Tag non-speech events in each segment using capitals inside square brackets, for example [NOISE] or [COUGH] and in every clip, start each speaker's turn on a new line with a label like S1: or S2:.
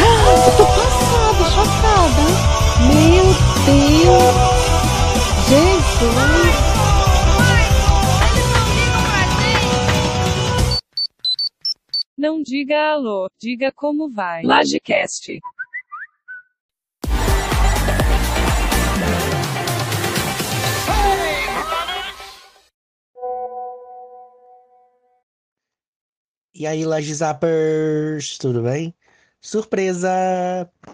S1: Eu tô passada, chocada. Meu Deus. Jesus.
S2: Não diga alô, diga como vai. Lagecast.
S3: E aí, Lagizappers, tudo bem? Surpresa!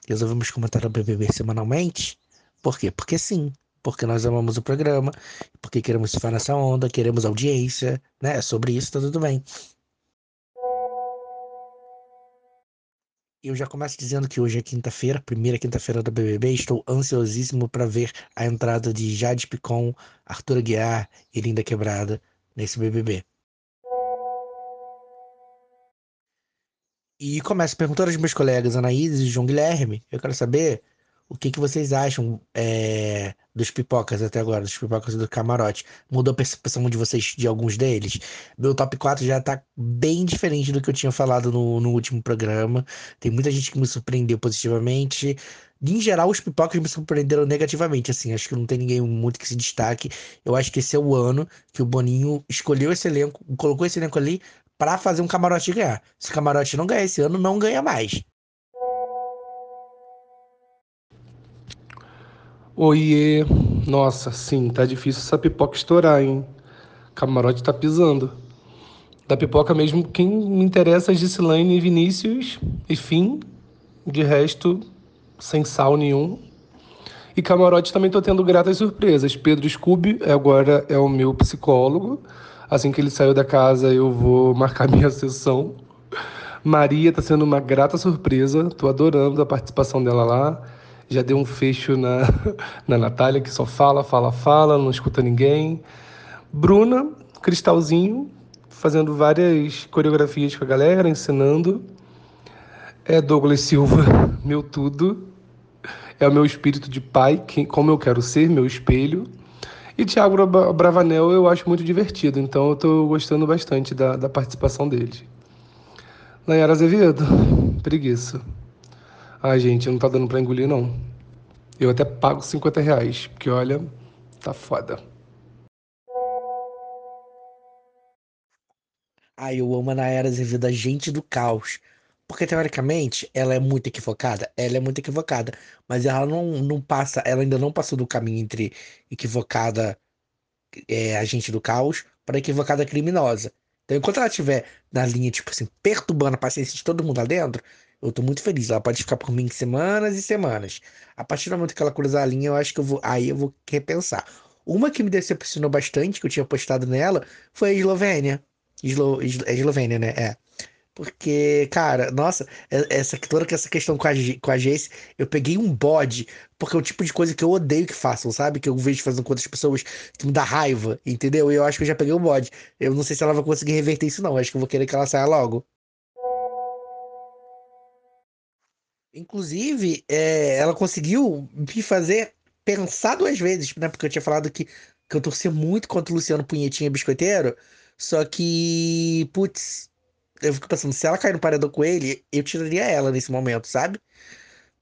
S3: Resolvemos comentar o BBB semanalmente? Por quê? Porque sim. Porque nós amamos o programa, porque queremos surfar nessa onda, queremos audiência, né? Sobre isso tá tudo bem. Eu já começo dizendo que hoje é quinta-feira, primeira quinta-feira do BBB. Estou ansiosíssimo para ver a entrada de Jade Picon, Arthur Aguiar e Linda Quebrada nesse BBB. E começo perguntando aos meus colegas Anaís e João Guilherme. Eu quero saber o que, que vocês acham é, dos pipocas até agora, dos pipocas do camarote. Mudou a percepção de vocês de alguns deles? Meu top 4 já tá bem diferente do que eu tinha falado no, no último programa. Tem muita gente que me surpreendeu positivamente. Em geral, os pipocas me surpreenderam negativamente, assim, acho que não tem ninguém muito que se destaque. Eu acho que esse é o ano que o Boninho escolheu esse elenco, colocou esse elenco ali para fazer um camarote ganhar. Se o camarote não ganhar esse ano, não ganha mais.
S4: Oiê, nossa, sim, tá difícil essa pipoca estourar, hein? Camarote tá pisando. Da pipoca mesmo, quem me interessa é Gislaine e Vinícius, e fim. De resto, sem sal nenhum. E camarote também tô tendo gratas surpresas. Pedro Scooby agora é o meu psicólogo. Assim que ele saiu da casa, eu vou marcar [LAUGHS] minha sessão. Maria tá sendo uma grata surpresa. Tô adorando a participação dela lá já deu um fecho na, [LAUGHS] na Natália, que só fala, fala, fala, não escuta ninguém. Bruna, Cristalzinho, fazendo várias coreografias com a galera, ensinando. É Douglas Silva, [LAUGHS] meu tudo. É o meu espírito de pai, que, como eu quero ser, meu espelho. E Thiago Bravanel eu acho muito divertido, então eu estou gostando bastante da, da participação dele. Nayara Azevedo, [LAUGHS] preguiça. Ai, gente, não tá dando pra engolir, não. Eu até pago 50 reais, porque olha, tá foda.
S3: Ai, eu amo a Nayara Azevedo, a gente do caos. Porque, teoricamente, ela é muito equivocada. Ela é muito equivocada. Mas ela não, não passa, ela ainda não passou do caminho entre equivocada, é, agente do caos, para equivocada criminosa. Então, enquanto ela estiver na linha, tipo assim, perturbando a paciência de todo mundo lá dentro, eu tô muito feliz. Ela pode ficar por mim semanas e semanas. A partir do momento que ela cruzar a linha, eu acho que eu vou. Aí eu vou repensar. Uma que me decepcionou bastante, que eu tinha postado nela, foi a Eslovênia. Eslo... É Eslovênia, né? É. Porque, cara, nossa, essa, toda essa questão com a, com a Jace, eu peguei um bode, porque é o tipo de coisa que eu odeio que façam, sabe? Que eu vejo fazendo com outras pessoas que me dá raiva, entendeu? E eu acho que eu já peguei um bode. Eu não sei se ela vai conseguir reverter isso, não. Eu acho que eu vou querer que ela saia logo. Inclusive, é, ela conseguiu me fazer pensar duas vezes, né? Porque eu tinha falado que, que eu torcia muito contra o Luciano Punhetinha Biscoiteiro. Só que, putz, eu fico pensando, se ela cair no paredão com ele, eu tiraria ela nesse momento, sabe?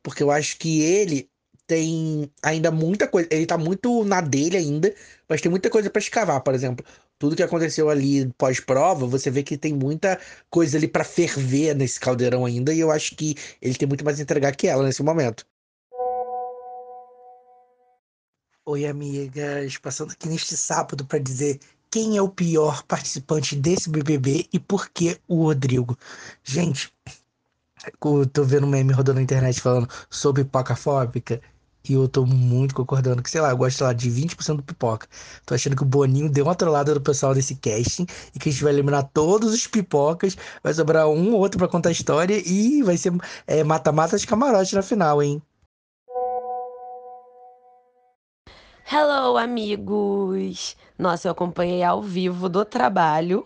S3: Porque eu acho que ele tem ainda muita coisa. Ele tá muito na dele ainda, mas tem muita coisa para escavar, por exemplo. Tudo que aconteceu ali pós-prova, você vê que tem muita coisa ali para ferver nesse caldeirão ainda, e eu acho que ele tem muito mais a entregar que ela nesse momento. Oi, amigas, passando aqui neste sábado para dizer quem é o pior participante desse BBB e por que o Rodrigo. Gente, eu tô vendo um meme rodando na internet falando sobre pipocafóbica e eu tô muito concordando que, sei lá, eu gosto lá de 20% do pipoca. Tô achando que o Boninho deu uma trollada do pessoal desse casting e que a gente vai eliminar todos os pipocas, vai sobrar um ou outro pra contar a história e vai ser é, mata-mata de camarote na final, hein?
S5: Hello, amigos! Nossa, eu acompanhei ao vivo do trabalho.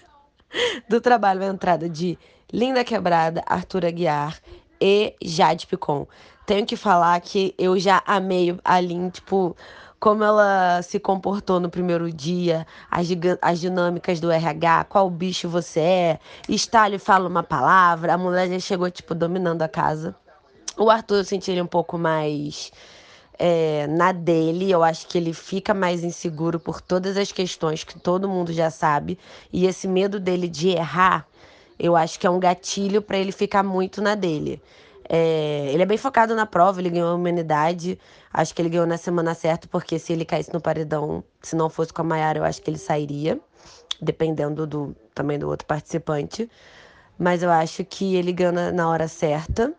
S5: [LAUGHS] do trabalho a entrada de Linda Quebrada, Arthur Aguiar e Jade Picon. Tenho que falar que eu já amei a Lin, tipo, como ela se comportou no primeiro dia, as, as dinâmicas do RH, qual bicho você é, Stalin fala uma palavra, a mulher já chegou, tipo, dominando a casa. O Arthur eu senti ele um pouco mais é, na dele, eu acho que ele fica mais inseguro por todas as questões que todo mundo já sabe, e esse medo dele de errar, eu acho que é um gatilho para ele ficar muito na dele. É, ele é bem focado na prova, ele ganhou a humanidade. Acho que ele ganhou na semana certa, porque se ele caísse no paredão, se não fosse com a Mayara, eu acho que ele sairia, dependendo do também do outro participante. Mas eu acho que ele ganhou na, na hora certa.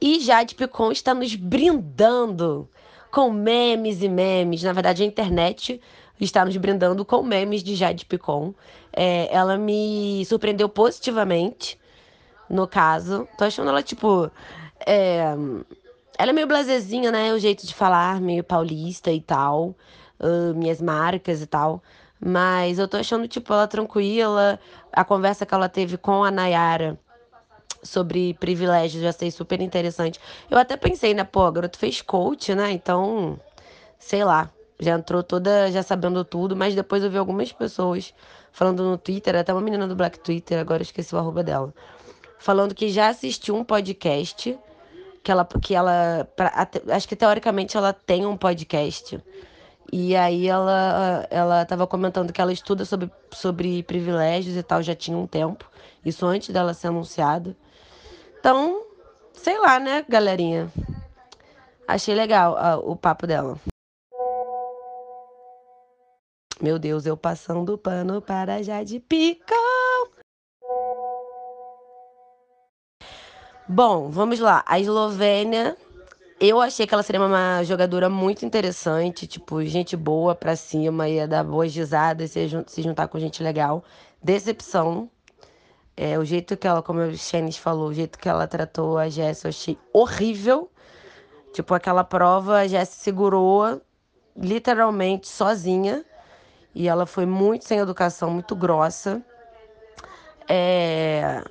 S5: E Jade Picon está nos brindando com memes e memes. Na verdade, a internet está nos brindando com memes de Jade Picon. É, ela me surpreendeu positivamente no caso. Tô achando ela, tipo. É... Ela é meio blazezinha, né? O jeito de falar, meio paulista e tal. Uh, minhas marcas e tal. Mas eu tô achando, tipo, ela tranquila. A conversa que ela teve com a Nayara sobre privilégios, já sei super interessante. Eu até pensei, né, pô, a garota fez coach, né? Então, sei lá, já entrou toda já sabendo tudo, mas depois eu vi algumas pessoas falando no Twitter, até uma menina do Black Twitter, agora esqueci o arroba dela falando que já assistiu um podcast, que ela, que ela pra, acho que teoricamente ela tem um podcast. E aí ela ela estava comentando que ela estuda sobre, sobre privilégios e tal, já tinha um tempo. Isso antes dela ser anunciada. Então, sei lá, né, galerinha? Achei legal uh, o papo dela. Meu Deus, eu passando pano para Jade Picão. Bom, vamos lá. A Eslovênia, eu achei que ela seria uma jogadora muito interessante, tipo, gente boa pra cima, ia dar boas risadas, se juntar com gente legal. Decepção. É, o jeito que ela, como o Shanice falou, o jeito que ela tratou a Jess, eu achei horrível. Tipo, aquela prova, a Jess segurou literalmente sozinha. E ela foi muito sem educação, muito grossa. É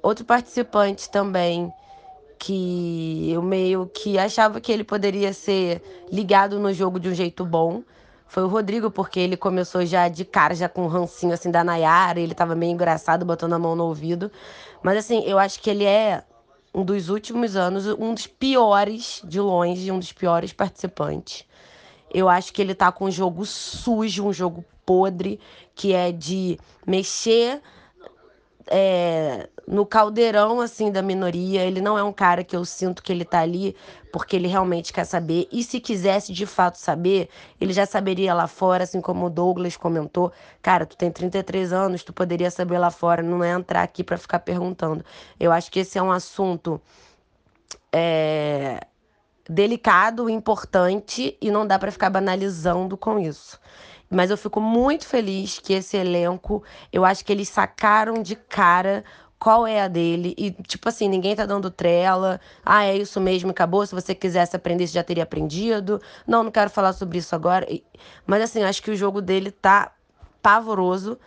S5: outro participante também que eu meio que achava que ele poderia ser ligado no jogo de um jeito bom. Foi o Rodrigo, porque ele começou já de cara, já com um rancinho assim da Nayara, ele tava meio engraçado, botando a mão no ouvido. Mas assim, eu acho que ele é um dos últimos anos, um dos piores, de longe, um dos piores participantes. Eu acho que ele tá com um jogo sujo, um jogo podre, que é de mexer é, no caldeirão assim da minoria. Ele não é um cara que eu sinto que ele tá ali porque ele realmente quer saber. E se quisesse de fato saber, ele já saberia lá fora, assim como o Douglas comentou. Cara, tu tem 33 anos, tu poderia saber lá fora, não é entrar aqui para ficar perguntando. Eu acho que esse é um assunto é, delicado, importante e não dá para ficar banalizando com isso. Mas eu fico muito feliz que esse elenco, eu acho que eles sacaram de cara qual é a dele. E, tipo assim, ninguém tá dando trela. Ah, é isso mesmo, acabou. Se você quisesse aprender, você já teria aprendido. Não, não quero falar sobre isso agora. Mas, assim, acho que o jogo dele tá pavoroso.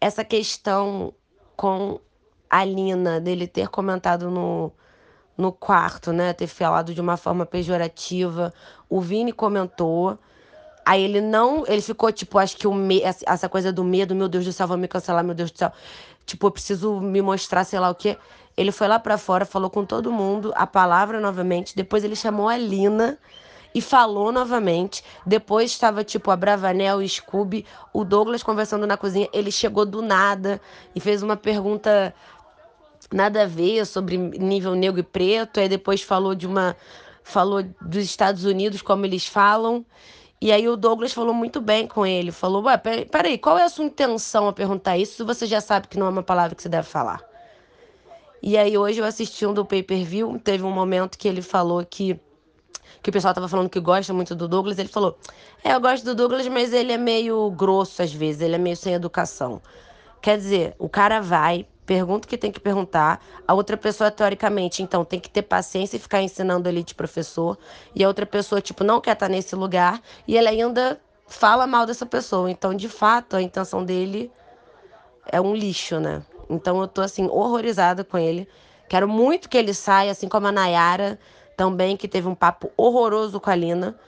S5: Essa questão com a Lina, dele ter comentado no, no quarto, né? Ter falado de uma forma pejorativa. O Vini comentou. Aí ele não. Ele ficou, tipo, acho que o me, essa coisa do medo, meu Deus do céu, vão me cancelar, meu Deus do céu. Tipo, eu preciso me mostrar, sei lá o quê. Ele foi lá para fora, falou com todo mundo a palavra novamente. Depois ele chamou a Lina e falou novamente. Depois estava tipo a Bravanel o Scooby, o Douglas conversando na cozinha. Ele chegou do nada e fez uma pergunta nada a ver sobre nível negro e preto, aí depois falou de uma falou dos Estados Unidos como eles falam. E aí o Douglas falou muito bem com ele, falou: "Ué, peraí, qual é a sua intenção a perguntar isso se você já sabe que não é uma palavra que você deve falar?" E aí hoje eu assisti um do pay-per-view, teve um momento que ele falou que que o pessoal tava falando que gosta muito do Douglas, ele falou: "É, eu gosto do Douglas, mas ele é meio grosso às vezes, ele é meio sem educação." Quer dizer, o cara vai, pergunta o que tem que perguntar. A outra pessoa, teoricamente, então, tem que ter paciência e ficar ensinando ali de professor. E a outra pessoa, tipo, não quer estar nesse lugar. E ele ainda fala mal dessa pessoa. Então, de fato, a intenção dele é um lixo, né? Então, eu tô, assim, horrorizada com ele. Quero muito que ele saia, assim como a Nayara. também, que teve um papo horroroso com a Lina.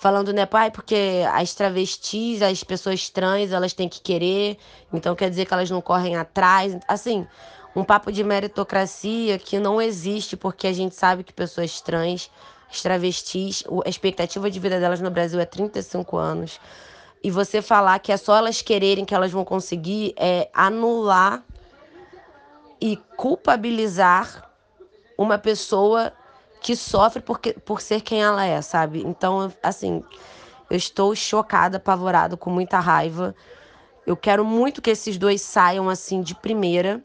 S5: Falando, né, pai, porque as travestis, as pessoas trans, elas têm que querer, então quer dizer que elas não correm atrás. Assim, um papo de meritocracia que não existe, porque a gente sabe que pessoas trans, as travestis, a expectativa de vida delas no Brasil é 35 anos. E você falar que é só elas quererem que elas vão conseguir é anular e culpabilizar uma pessoa que sofre porque, por ser quem ela é, sabe? Então, assim, eu estou chocada, apavorada, com muita raiva. Eu quero muito que esses dois saiam assim de primeira,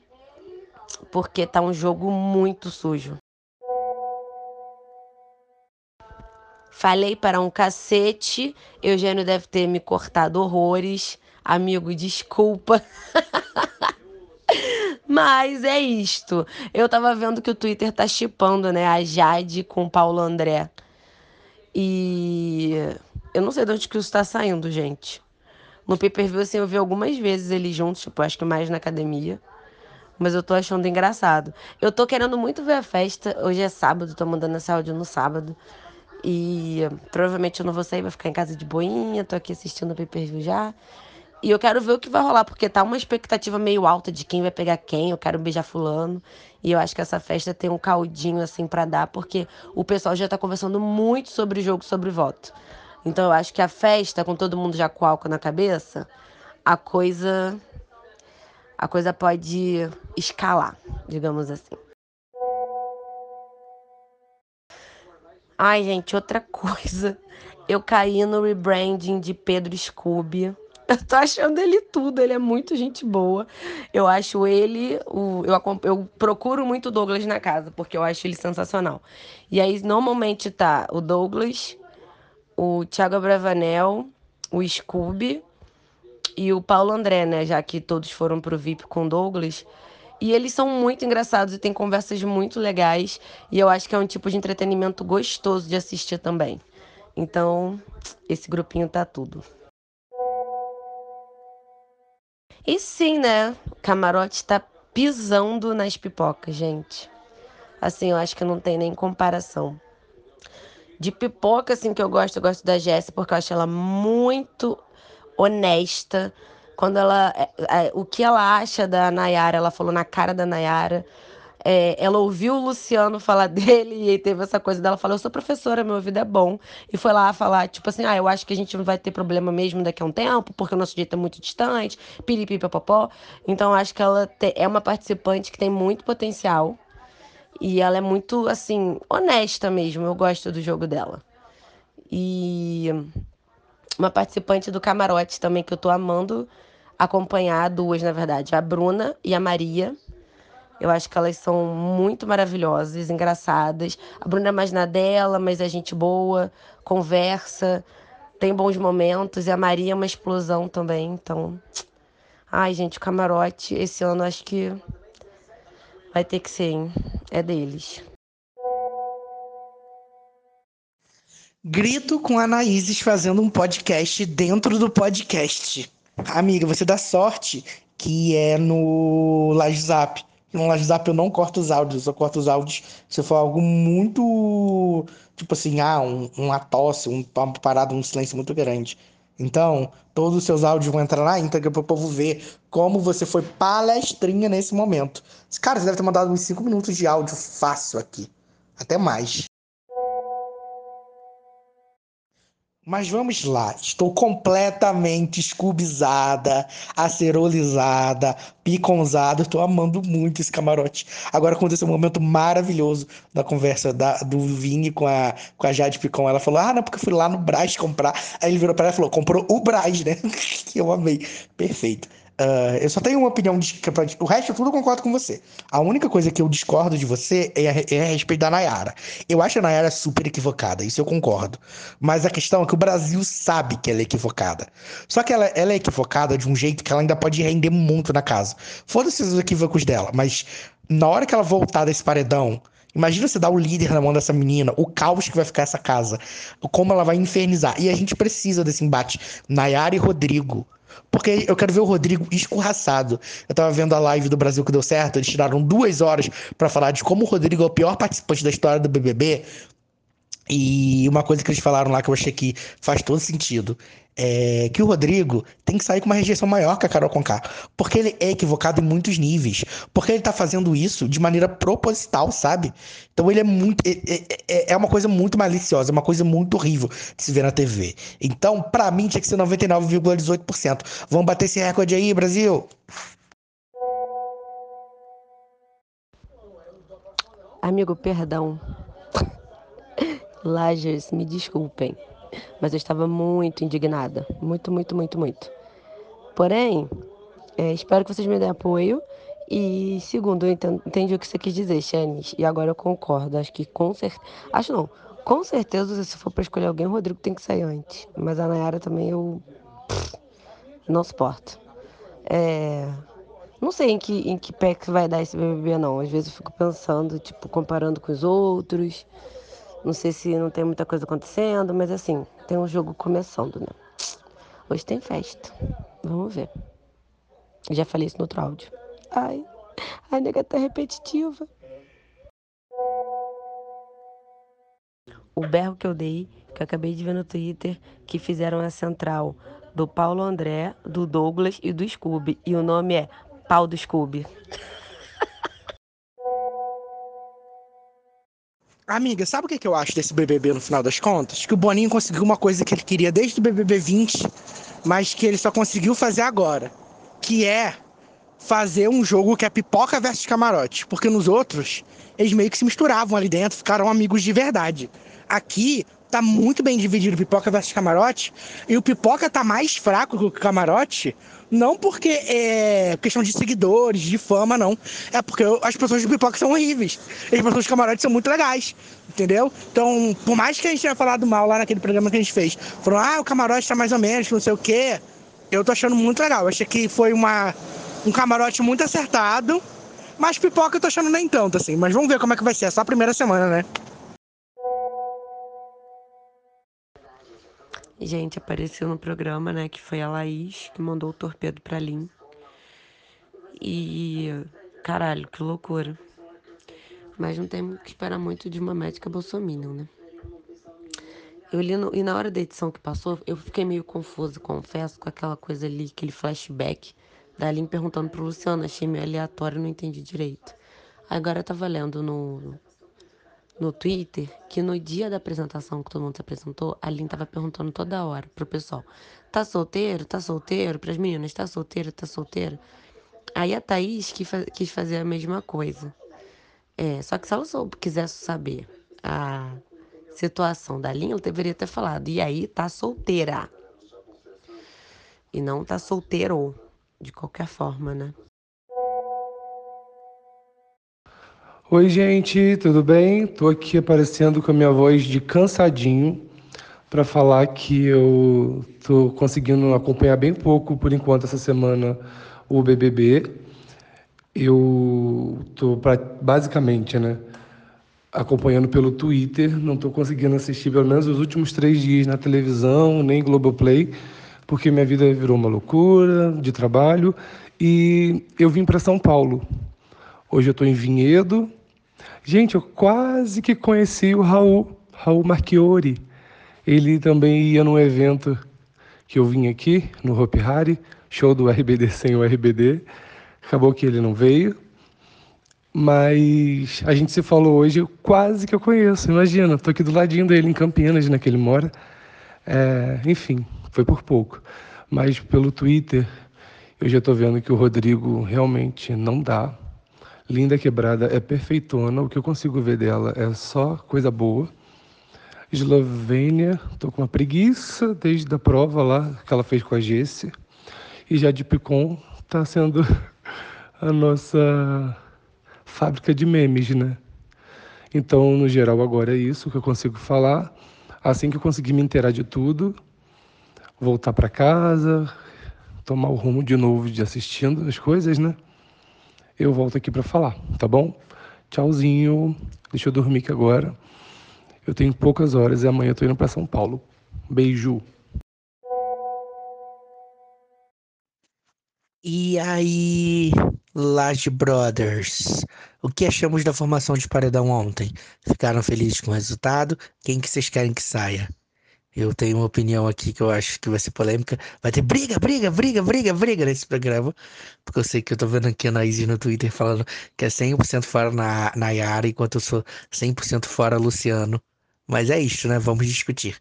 S5: porque tá um jogo muito sujo. Falei para um cacete, Eugênio deve ter me cortado horrores. Amigo, desculpa. [LAUGHS] Mas é isto. Eu tava vendo que o Twitter tá chipando, né, a Jade com o Paulo André. E eu não sei de onde que isso tá saindo, gente. No pay-per-view, assim, eu vi algumas vezes eles juntos, tipo, acho que mais na academia. Mas eu tô achando engraçado. Eu tô querendo muito ver a festa. Hoje é sábado, tô mandando esse áudio no sábado. E provavelmente eu não vou sair, vou ficar em casa de boinha, tô aqui assistindo o pay-per-view já. E eu quero ver o que vai rolar, porque tá uma expectativa meio alta de quem vai pegar quem, eu quero beijar fulano. E eu acho que essa festa tem um caldinho assim para dar, porque o pessoal já tá conversando muito sobre o jogo, sobre voto. Então eu acho que a festa, com todo mundo já com álcool na cabeça, a coisa a coisa pode escalar, digamos assim. Ai, gente, outra [LAUGHS] coisa. Eu caí no rebranding de Pedro Scooby. Eu tô achando ele tudo, ele é muito gente boa. Eu acho ele, o, eu, eu procuro muito o Douglas na casa, porque eu acho ele sensacional. E aí, normalmente tá o Douglas, o Thiago Bravanel, o Scooby e o Paulo André, né? Já que todos foram pro VIP com o Douglas. E eles são muito engraçados e têm conversas muito legais. E eu acho que é um tipo de entretenimento gostoso de assistir também. Então, esse grupinho tá tudo. E sim, né? O camarote tá pisando nas pipocas, gente. Assim, eu acho que não tem nem comparação. De pipoca, assim, que eu gosto, eu gosto da Jéssica, porque eu acho ela muito honesta. Quando ela. É, é, o que ela acha da Nayara, ela falou na cara da Nayara. É, ela ouviu o Luciano falar [LAUGHS] dele e teve essa coisa dela falou: Eu sou professora, meu ouvido é bom. E foi lá falar, tipo assim: Ah, eu acho que a gente não vai ter problema mesmo daqui a um tempo, porque o nosso jeito é muito distante, piripipapopó. Então, acho que ela te, é uma participante que tem muito potencial. E ela é muito, assim, honesta mesmo. Eu gosto do jogo dela. E uma participante do camarote também que eu tô amando acompanhar, duas, na verdade, a Bruna e a Maria eu acho que elas são muito maravilhosas, engraçadas. A Bruna é mais na dela, mas é gente boa, conversa, tem bons momentos. E a Maria é uma explosão também. Então, ai, gente, o camarote esse ano acho que vai ter que ser, hein? É deles.
S3: Grito com a Anaíses fazendo um podcast dentro do podcast. Amiga, você dá sorte que é no Live Zap no WhatsApp eu não corto os áudios, eu corto os áudios se for algo muito. Tipo assim, ah, um, uma tosse, um, uma parada, um silêncio muito grande. Então, todos os seus áudios vão entrar na íntegra para o povo ver como você foi palestrinha nesse momento. Cara, você deve ter mandado uns 5 minutos de áudio fácil aqui. Até mais. Mas vamos lá, estou completamente escubizada, acerolizada, piconzada, estou amando muito esse camarote. Agora aconteceu um momento maravilhoso da conversa da, do Vini com a, com a Jade Picon. Ela falou, ah, não, porque eu fui lá no Braz comprar. Aí ele virou para ela e falou, comprou o Braz, né? [LAUGHS] que eu amei. Perfeito. Uh, eu só tenho uma opinião de o resto tudo eu concordo com você. A única coisa que eu discordo de você é a, é a respeito da Nayara. Eu acho a Nayara super equivocada, isso eu concordo. Mas a questão é que o Brasil sabe que ela é equivocada. Só que ela, ela é equivocada de um jeito que ela ainda pode render muito na casa. Foda-se os equívocos dela, mas na hora que ela voltar desse paredão, Imagina você dar o líder na mão dessa menina, o caos que vai ficar essa casa, como ela vai infernizar. E a gente precisa desse embate. Nayara e Rodrigo. Porque eu quero ver o Rodrigo escorraçado. Eu tava vendo a live do Brasil que deu certo, eles tiraram duas horas para falar de como o Rodrigo é o pior participante da história do BBB. E uma coisa que eles falaram lá que eu achei que faz todo sentido é que o Rodrigo tem que sair com uma rejeição maior que a Carol Conká. Porque ele é equivocado em muitos níveis. Porque ele tá fazendo isso de maneira proposital, sabe? Então ele é muito. É, é, é, é uma coisa muito maliciosa, é uma coisa muito horrível de se ver na TV. Então, pra mim, tinha que ser 99,18%. Vamos bater esse recorde aí, Brasil!
S5: Amigo, perdão. [LAUGHS] Lagers, me desculpem, mas eu estava muito indignada. Muito, muito, muito, muito. Porém, é, espero que vocês me deem apoio. E segundo, eu entendi o que você quis dizer, Xanis, e agora eu concordo. Acho que com certeza. Acho não. Com certeza, se for para escolher alguém, o Rodrigo tem que sair antes. Mas a Nayara também eu. Não suporto. É. Não sei em que, em que pé que vai dar esse BBB, não. Às vezes eu fico pensando, tipo, comparando com os outros. Não sei se não tem muita coisa acontecendo, mas assim, tem um jogo começando, né? Hoje tem festa. Vamos ver. Já falei isso no outro áudio. Ai, a nega tá repetitiva. O berro que eu dei, que eu acabei de ver no Twitter, que fizeram a central do Paulo André, do Douglas e do Scooby. E o nome é Pau do Scooby.
S3: Amiga, sabe o que, eu acho desse BBB no final das contas? Que o Boninho conseguiu uma coisa que ele queria desde o BBB 20, mas que ele só conseguiu fazer agora, que é fazer um jogo que é pipoca versus camarote, porque nos outros eles meio que se misturavam ali dentro, ficaram amigos de verdade. Aqui tá muito bem dividido pipoca versus camarote, e o pipoca tá mais fraco que o camarote, não porque é questão de seguidores, de fama, não. É porque as pessoas de pipoca são horríveis. E as pessoas de camarote são muito legais. Entendeu? Então, por mais que a gente tenha falado mal lá naquele programa que a gente fez, falou, ah, o camarote tá mais ou menos, não sei o quê. Eu tô achando muito legal. Achei que foi uma, um camarote muito acertado. Mas pipoca eu tô achando nem tanto, assim. Mas vamos ver como é que vai ser. É só a primeira semana, né?
S5: Gente, apareceu no programa, né, que foi a Laís que mandou o torpedo pra Lin. E caralho, que loucura. Mas não temos que esperar muito de uma médica bolsominion, né? Eu li no, e na hora da edição que passou, eu fiquei meio confusa, confesso, com aquela coisa ali, aquele flashback da Lin perguntando pro Luciano, achei meio aleatório, não entendi direito. Agora eu tava lendo no, no Twitter que no dia da apresentação que todo mundo se apresentou, a Lin tava perguntando toda hora pro pessoal: tá solteiro? Tá solteiro? Pras meninas, tá solteiro? Tá solteiro? Aí a Thaís quis, quis fazer a mesma coisa. É, só que se ela quisesse saber a situação da Lin, ela deveria ter falado: e aí, tá solteira? E não tá solteiro, de qualquer forma, né?
S4: Oi, gente, tudo bem? Tô aqui aparecendo com a minha voz de cansadinho para falar que eu tô conseguindo acompanhar bem pouco por enquanto essa semana o BBB. Eu tô pra, basicamente, né, acompanhando pelo Twitter, não estou conseguindo assistir pelo menos os últimos três dias na televisão, nem Globoplay, porque minha vida virou uma loucura de trabalho e eu vim para São Paulo. Hoje eu estou em Vinhedo, Gente, eu quase que conheci o Raul, Raul Marchiori. Ele também ia num evento que eu vim aqui, no Hopi Hari, show do RBD sem o RBD. Acabou que ele não veio. Mas a gente se falou hoje, quase que eu conheço. Imagina, estou aqui do ladinho dele, em Campinas, né, que ele mora. É, enfim, foi por pouco. Mas pelo Twitter, eu já estou vendo que o Rodrigo realmente não dá. Linda Quebrada é perfeitona, o que eu consigo ver dela é só coisa boa. Eslovênia, estou com uma preguiça desde a prova lá que ela fez com a Jessie. E já de Picon está sendo [LAUGHS] a nossa fábrica de memes, né? Então, no geral, agora é isso que eu consigo falar. Assim que eu conseguir me inteirar de tudo, voltar para casa, tomar o rumo de novo de assistindo as coisas, né? Eu volto aqui para falar, tá bom? Tchauzinho. Deixa eu dormir aqui agora. Eu tenho poucas horas e amanhã eu tô indo para São Paulo. Beijo.
S3: E aí, Laje Brothers, o que achamos da formação de paredão ontem? Ficaram felizes com o resultado? Quem que vocês querem que saia? Eu tenho uma opinião aqui que eu acho que vai ser polêmica. Vai ter briga, briga, briga, briga, briga nesse programa. Porque eu sei que eu tô vendo aqui a Anaíse no Twitter falando que é 100% fora na, na Yara, enquanto eu sou 100% fora Luciano. Mas é isso, né? Vamos discutir.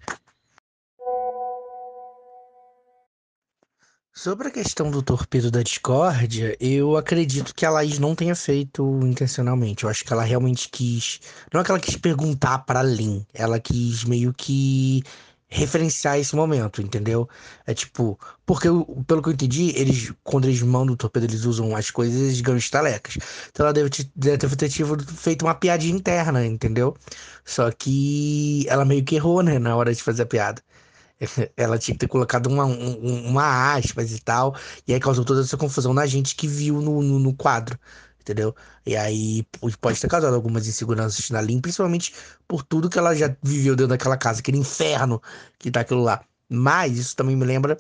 S3: Sobre a questão do torpedo da discórdia, eu acredito que a Laís não tenha feito intencionalmente. Eu acho que ela realmente quis. Não é que ela quis perguntar para Lin, ela quis meio que referenciar esse momento, entendeu? É tipo, porque pelo que eu entendi, eles, quando eles mandam o torpedo, eles usam as coisas eles ganham estalecas. Então ela deve, ter, ter feito uma piadinha interna, entendeu? Só que ela meio que errou, né, na hora de fazer a piada. [LAUGHS] Ela tinha que ter colocado uma, um, uma aspas e tal, e aí causou toda essa confusão na gente que viu no, no, no quadro entendeu? E aí pode ter causado algumas inseguranças na Lin, principalmente por tudo que ela já viveu dentro daquela casa, aquele inferno que tá aquilo lá. Mas isso também me lembra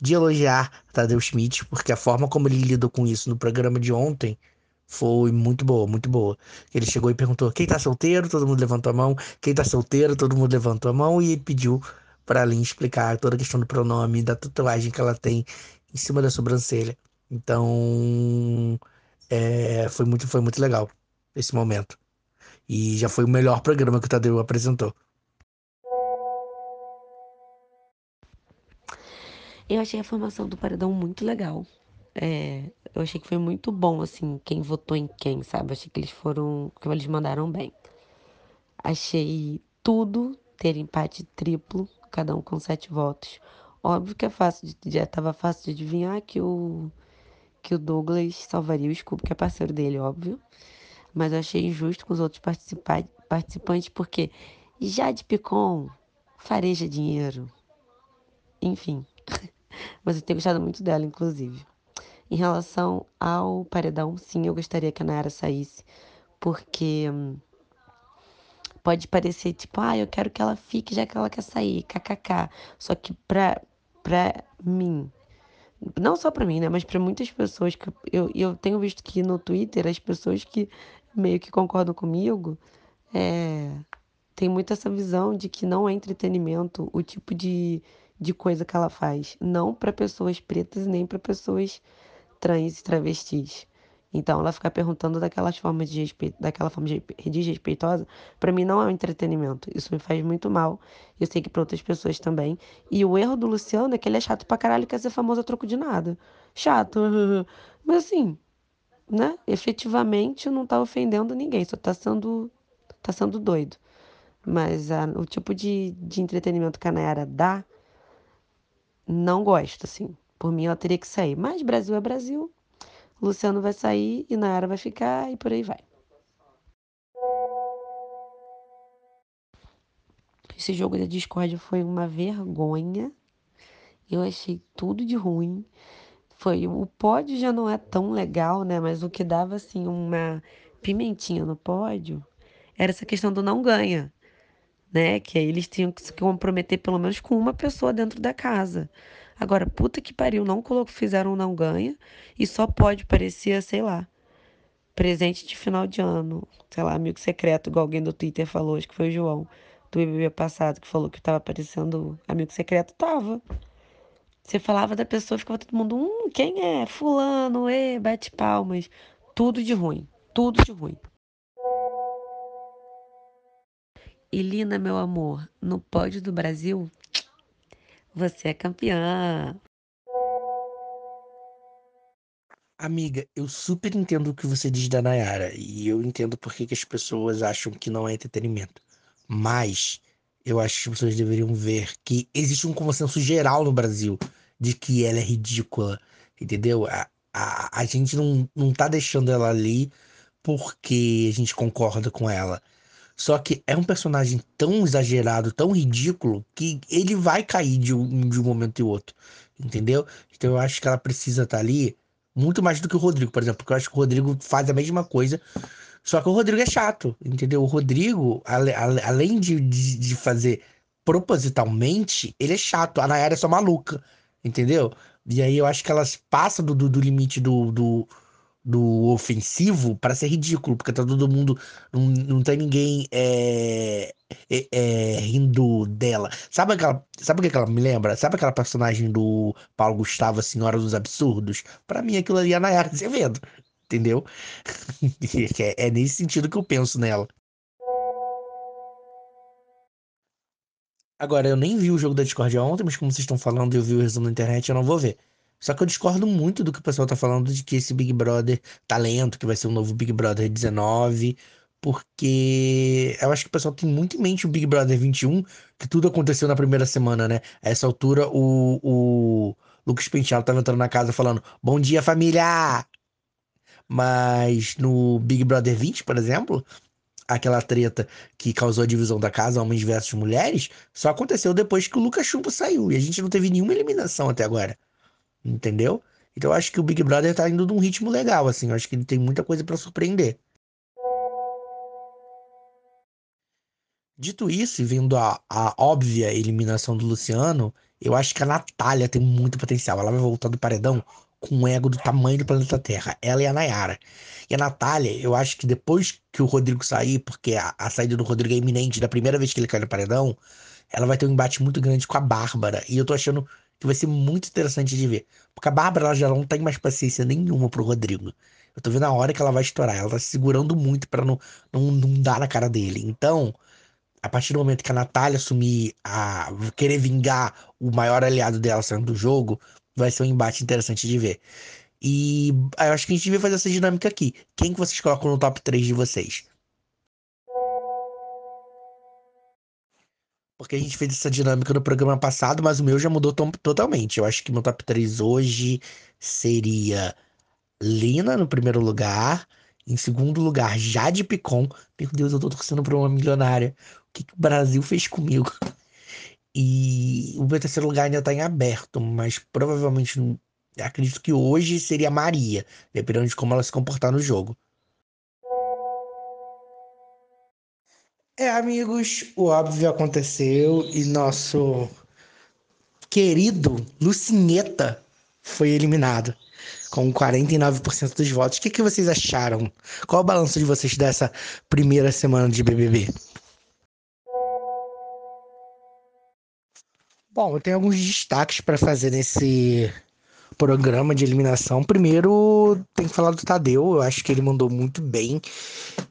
S3: de elogiar Tadeu Schmidt, porque a forma como ele lidou com isso no programa de ontem foi muito boa, muito boa. Ele chegou e perguntou: quem tá solteiro? Todo mundo levantou a mão. Quem tá solteiro? Todo mundo levantou a mão e pediu para Lin explicar toda a questão do pronome, da tatuagem que ela tem em cima da sobrancelha. Então, é, foi, muito, foi muito legal esse momento. E já foi o melhor programa que o Tadeu apresentou.
S5: Eu achei a formação do Paredão muito legal. É, eu achei que foi muito bom, assim, quem votou em quem, sabe? Achei que eles foram. que eles mandaram bem. Achei tudo ter empate triplo, cada um com sete votos. Óbvio que é fácil, de, já estava fácil de adivinhar que o que o Douglas salvaria o Scooby, que é parceiro dele, óbvio. Mas eu achei injusto com os outros participantes, porque já de Picon fareja dinheiro. Enfim. [LAUGHS] Eu tenho gostado muito dela, inclusive. Em relação ao paredão, sim, eu gostaria que a Nayara saísse, porque hum, pode parecer tipo, ah, eu quero que ela fique já que ela quer sair, kkk. Só que pra, pra mim, não só para mim, né, mas para muitas pessoas que eu, eu tenho visto que no Twitter as pessoas que meio que concordam comigo é, tem muito essa visão de que não é entretenimento o tipo de, de coisa que ela faz, não para pessoas pretas nem para pessoas trans e travestis. Então, ela ficar perguntando daquelas formas de respeito, daquela forma de desrespeitosa, para mim não é um entretenimento. Isso me faz muito mal. Eu sei que para outras pessoas também. E o erro do Luciano é que ele é chato pra caralho quer ser famoso a troco de nada. Chato. [LAUGHS] Mas assim, né? Efetivamente não tá ofendendo ninguém, só tá sendo, tá sendo doido. Mas a, o tipo de, de entretenimento que a Nayara dá, não gosto, assim. Por mim, ela teria que sair. Mas Brasil é Brasil. Luciano vai sair e Nayara vai ficar e por aí vai. Esse jogo da Discord foi uma vergonha. Eu achei tudo de ruim. Foi o pódio já não é tão legal, né? Mas o que dava assim uma pimentinha no pódio era essa questão do não ganha, né? Que aí eles tinham que se comprometer pelo menos com uma pessoa dentro da casa. Agora, puta que pariu, não colocou, fizeram não ganha e só pode parecer, sei lá, presente de final de ano, sei lá, amigo secreto, igual alguém do Twitter falou, acho que foi o João, do BBB passado, que falou que tava aparecendo amigo secreto, tava. Você falava da pessoa, ficava todo mundo, hum, quem é? Fulano, e bate palmas. Tudo de ruim, tudo de ruim. E Lina, meu amor, no pódio do Brasil, você é campeã.
S3: Amiga, eu super entendo o que você diz da Nayara e eu entendo por que, as pessoas acham que não é entretenimento. Mas eu acho que as pessoas deveriam ver que existe um consenso geral no Brasil de que ela é ridícula, entendeu? A, a, a gente não, não tá deixando ela ali porque a gente concorda com ela. Só que é um personagem tão exagerado, tão ridículo, que ele vai cair de um, de um momento e outro. Entendeu? Então eu acho que ela precisa estar tá ali muito mais do que o Rodrigo, por exemplo. Porque eu acho que o Rodrigo faz a mesma coisa. Só que o Rodrigo é chato, entendeu? O Rodrigo, ale, ale, além de, de, de, fazer propositalmente, ele é chato. A Nayara é só maluca, entendeu? E aí eu acho que elas passam do, do, do limite do, do, do ofensivo para ser ridículo, porque tá todo mundo. Não, não tem ninguém é, é, é, rindo dela. Sabe aquela. Sabe o que ela me lembra? Sabe aquela personagem do Paulo Gustavo, a Senhora dos Absurdos? Para mim aquilo ali é a Nayara Azevedo. Entendeu? [LAUGHS] é, é nesse sentido que eu penso nela. Agora, eu nem vi o jogo da Discord ontem, mas como vocês estão falando eu vi o resumo na internet, eu não vou ver. Só que eu discordo muito do que o pessoal tá falando de que esse Big Brother talento, que vai ser o novo Big Brother 19, porque eu acho que o pessoal tem muito em mente o Big Brother 21, que tudo aconteceu na primeira semana, né? A essa altura, o, o Lucas Penteado tava entrando na casa falando: Bom dia, família! Mas no Big Brother 20, por exemplo, aquela treta que causou a divisão da casa, homens versus mulheres, só aconteceu depois que o Lucas Chumbo saiu. E a gente não teve nenhuma eliminação até agora. Entendeu? Então eu acho que o Big Brother tá indo num ritmo legal, assim. Eu acho que ele tem muita coisa para surpreender. Dito isso, e vendo a, a óbvia eliminação do Luciano, eu acho que a Natália tem muito potencial. Ela vai voltar do paredão com um ego do tamanho do planeta Terra. Ela e a Nayara. E a Natália, eu acho que depois que o Rodrigo sair, porque a, a saída do Rodrigo é iminente, da primeira vez que ele cai no paredão, ela vai ter um embate muito grande com a Bárbara. E eu tô achando que vai ser muito interessante de ver. Porque a Bárbara já não tem mais paciência nenhuma pro Rodrigo. Eu tô vendo a hora que ela vai estourar. Ela tá se segurando muito para não, não, não dar na cara dele. Então, a partir do momento que a Natália assumir a querer vingar o maior aliado dela saindo do jogo, vai ser um embate interessante de ver. E eu acho que a gente devia fazer essa dinâmica aqui. Quem que vocês colocam no top 3 de vocês? Porque a gente fez essa dinâmica no programa passado, mas o meu já mudou totalmente. Eu acho que meu top 3 hoje seria Lina no primeiro lugar. Em segundo lugar, Jade Picon. Meu Deus, eu tô torcendo pra uma milionária. O que, que o Brasil fez comigo? E o meu terceiro lugar ainda tá em aberto, mas provavelmente acredito que hoje seria Maria, dependendo de como ela se comportar no jogo. É, amigos, o óbvio aconteceu e nosso querido Lucineta foi eliminado com 49% dos votos. O que, que vocês acharam? Qual o balanço de vocês dessa primeira semana de BBB? Bom, eu tenho alguns destaques para fazer nesse programa de eliminação. Primeiro, tem que falar do Tadeu. Eu acho que ele mandou muito bem.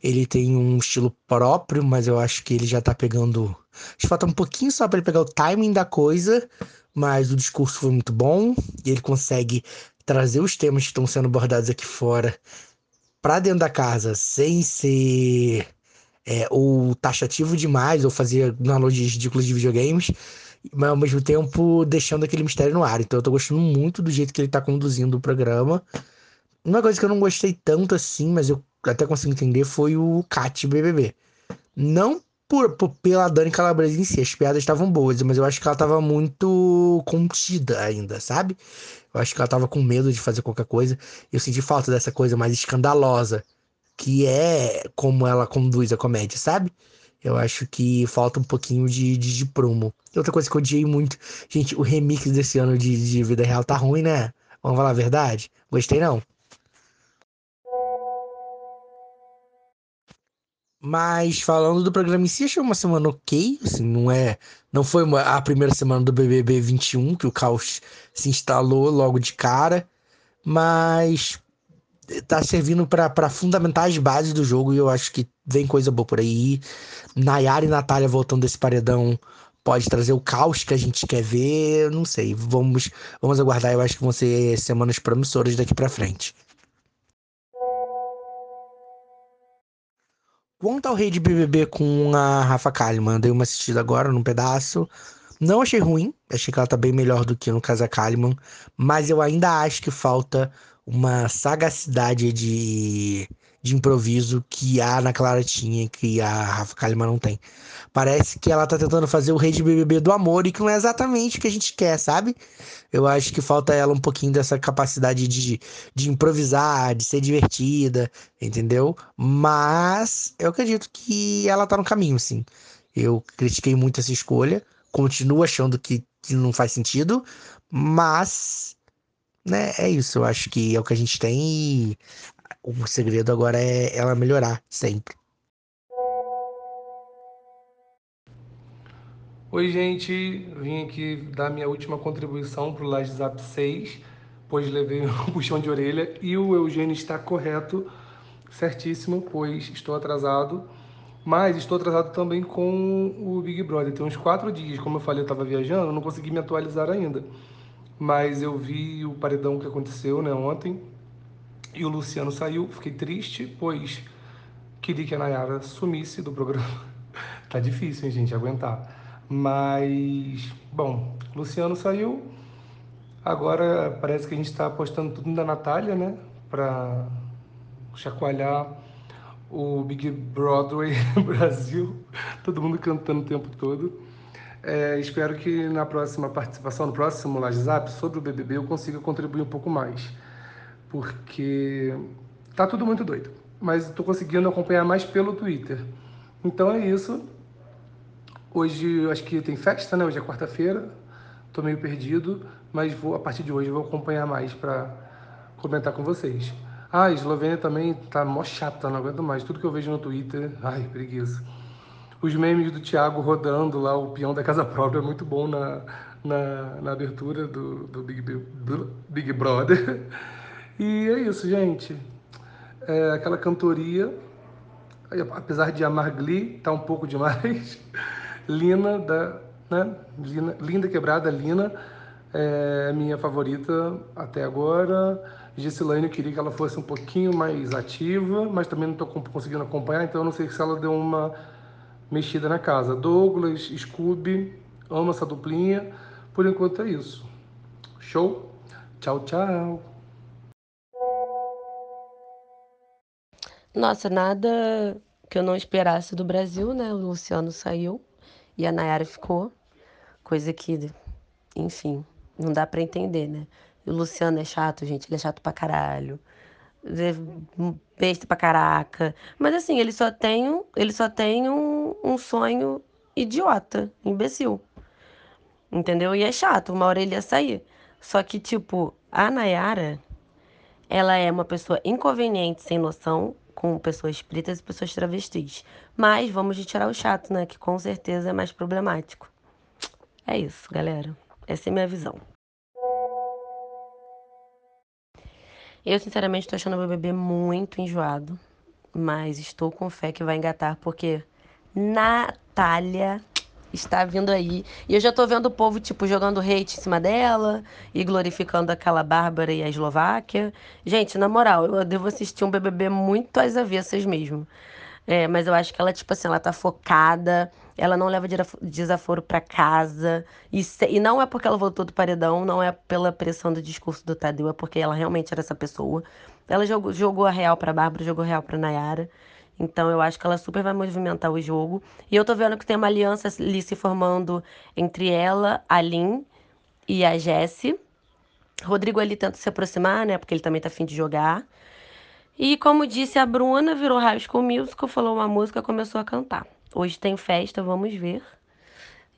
S3: Ele tem um estilo próprio, mas eu acho que ele já tá pegando. Acho que falta um pouquinho só para ele pegar o timing da coisa, mas o discurso foi muito bom. E ele consegue trazer os temas que estão sendo abordados aqui fora para dentro da casa sem ser é, ou taxativo demais ou fazer analogias ridículas de videogames mas ao mesmo tempo deixando aquele mistério no ar. Então eu tô gostando muito do jeito que ele tá conduzindo o programa. Uma coisa que eu não gostei tanto assim, mas eu até consigo entender, foi o Cat BBB. Não por, por, pela Dani Calabresa em si, as piadas estavam boas, mas eu acho que ela tava muito contida ainda, sabe? Eu acho que ela tava com medo de fazer qualquer coisa. Eu senti falta dessa coisa mais escandalosa, que é como ela conduz a comédia, sabe? Eu acho que falta um pouquinho de, de, de promo. Outra coisa que eu odiei muito, gente, o remix desse ano de, de Vida Real tá ruim, né? Vamos falar a verdade? Gostei não. Mas falando do programa em si, achei uma semana ok, assim, não é, não foi uma, a primeira semana do BBB 21 que o caos se instalou logo de cara, mas tá servindo para fundamentar as bases do jogo e eu acho que vem coisa boa por aí. Nayara e Natália voltando desse paredão pode trazer o caos que a gente quer ver, não sei. Vamos, vamos aguardar, eu acho que vão ser semanas promissoras daqui para frente. Quanto ao rei de BBB com a Rafa Kalimann, dei uma assistida agora num pedaço. Não achei ruim, achei que ela tá bem melhor do que no Casa Kalimann, mas eu ainda acho que falta uma sagacidade de, de improviso que a Ana Clara tinha que a Rafa Kalimann não tem. Parece que ela tá tentando fazer o rei de BBB do amor e que não é exatamente o que a gente quer, sabe? Eu acho que falta ela um pouquinho dessa capacidade de, de improvisar, de ser divertida, entendeu? Mas eu acredito que ela tá no caminho, sim. Eu critiquei muito essa escolha, continuo achando que, que não faz sentido, mas né, é isso. Eu acho que é o que a gente tem e o segredo agora é ela melhorar sempre.
S4: Oi, gente. Vim aqui dar minha última contribuição para o Laje Zap 6, pois levei [LAUGHS] um puxão de orelha e o Eugênio está correto, certíssimo, pois estou atrasado. Mas estou atrasado também com o Big Brother. Tem uns quatro dias, como eu falei, eu estava viajando, não consegui me atualizar ainda. Mas eu vi o paredão que aconteceu né, ontem e o Luciano saiu. Fiquei triste, pois queria que a Nayara sumisse do programa. [LAUGHS] tá difícil, hein, gente, aguentar. Mas, bom, Luciano saiu. Agora parece que a gente está apostando tudo da Natália, né? Para chacoalhar o Big Broadway [LAUGHS] Brasil. Todo mundo cantando o tempo todo. É, espero que na próxima participação, no próximo WhatsApp sobre o BBB, eu consiga contribuir um pouco mais. Porque tá tudo muito doido. Mas estou conseguindo acompanhar mais pelo Twitter. Então é isso. Hoje acho que tem festa, né? Hoje é quarta-feira. Tô meio perdido, mas vou a partir de hoje vou acompanhar mais para comentar com vocês. Ah, a Eslovênia também tá mó chata, não aguento mais. Tudo que eu vejo no Twitter, ai, preguiça. Os memes do Thiago rodando lá, o peão da casa própria, é muito bom na, na, na abertura do, do, Big, do Big Brother. [LAUGHS] E é isso, gente. É aquela cantoria, apesar de amar Glee, tá um pouco demais. [LAUGHS] Lina, da, né? Lina, Linda Quebrada, Lina, é minha favorita até agora. Gessilane, eu queria que ela fosse um pouquinho mais ativa, mas também não estou conseguindo acompanhar, então eu não sei se ela deu uma mexida na casa. Douglas, Scooby, amo essa duplinha. Por enquanto é isso. Show? Tchau, tchau.
S5: Nossa, nada que eu não esperasse do Brasil, né? O Luciano saiu. E a Nayara ficou, coisa que, enfim, não dá para entender, né? E o Luciano é chato, gente, ele é chato pra caralho. Besta pra caraca. Mas assim, ele só tem, um, ele só tem um, um sonho idiota, imbecil. Entendeu? E é chato, uma hora ele ia sair. Só que, tipo, a Nayara, ela é uma pessoa inconveniente, sem noção, com pessoas pretas e pessoas travestis. Mas vamos tirar o chato, né? Que com certeza é mais problemático. É isso, galera. Essa é a minha visão. Eu, sinceramente, estou achando o BBB muito enjoado. Mas estou com fé que vai engatar, porque Natália está vindo aí. E eu já tô vendo o povo, tipo, jogando hate em cima dela e glorificando aquela Bárbara e a Eslováquia. Gente, na moral, eu devo assistir um BBB muito às avessas mesmo. É, mas eu acho que ela, tipo assim, ela tá focada, ela não leva desaforo para casa. E, se, e não é porque ela voltou do paredão, não é pela pressão do discurso do Tadeu, é porque ela realmente era essa pessoa. Ela jogou, jogou a real pra Bárbara, jogou a real pra Nayara. Então eu acho que ela super vai movimentar o jogo. E eu tô vendo que tem uma aliança ali se formando entre ela, a Lin e a Jessie. Rodrigo ali tenta se aproximar, né? Porque ele também tá afim de jogar. E como disse a Bruna, virou High School Musical, falou uma música, começou a cantar. Hoje tem festa, vamos ver.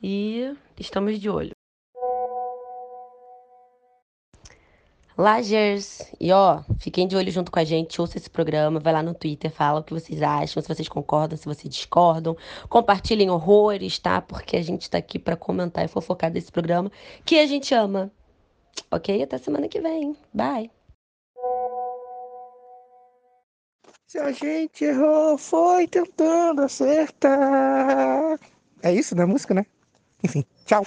S5: E estamos de olho. Lagers. E ó, fiquem de olho junto com a gente, ouça esse programa, vai lá no Twitter, fala o que vocês acham, se vocês concordam, se vocês discordam. Compartilhem horrores, tá? Porque a gente tá aqui para comentar e fofocar desse programa que a gente ama. Ok? Até semana que vem. Bye.
S3: Se a gente errou, foi tentando acertar. É isso, né? Música, né? Enfim, tchau.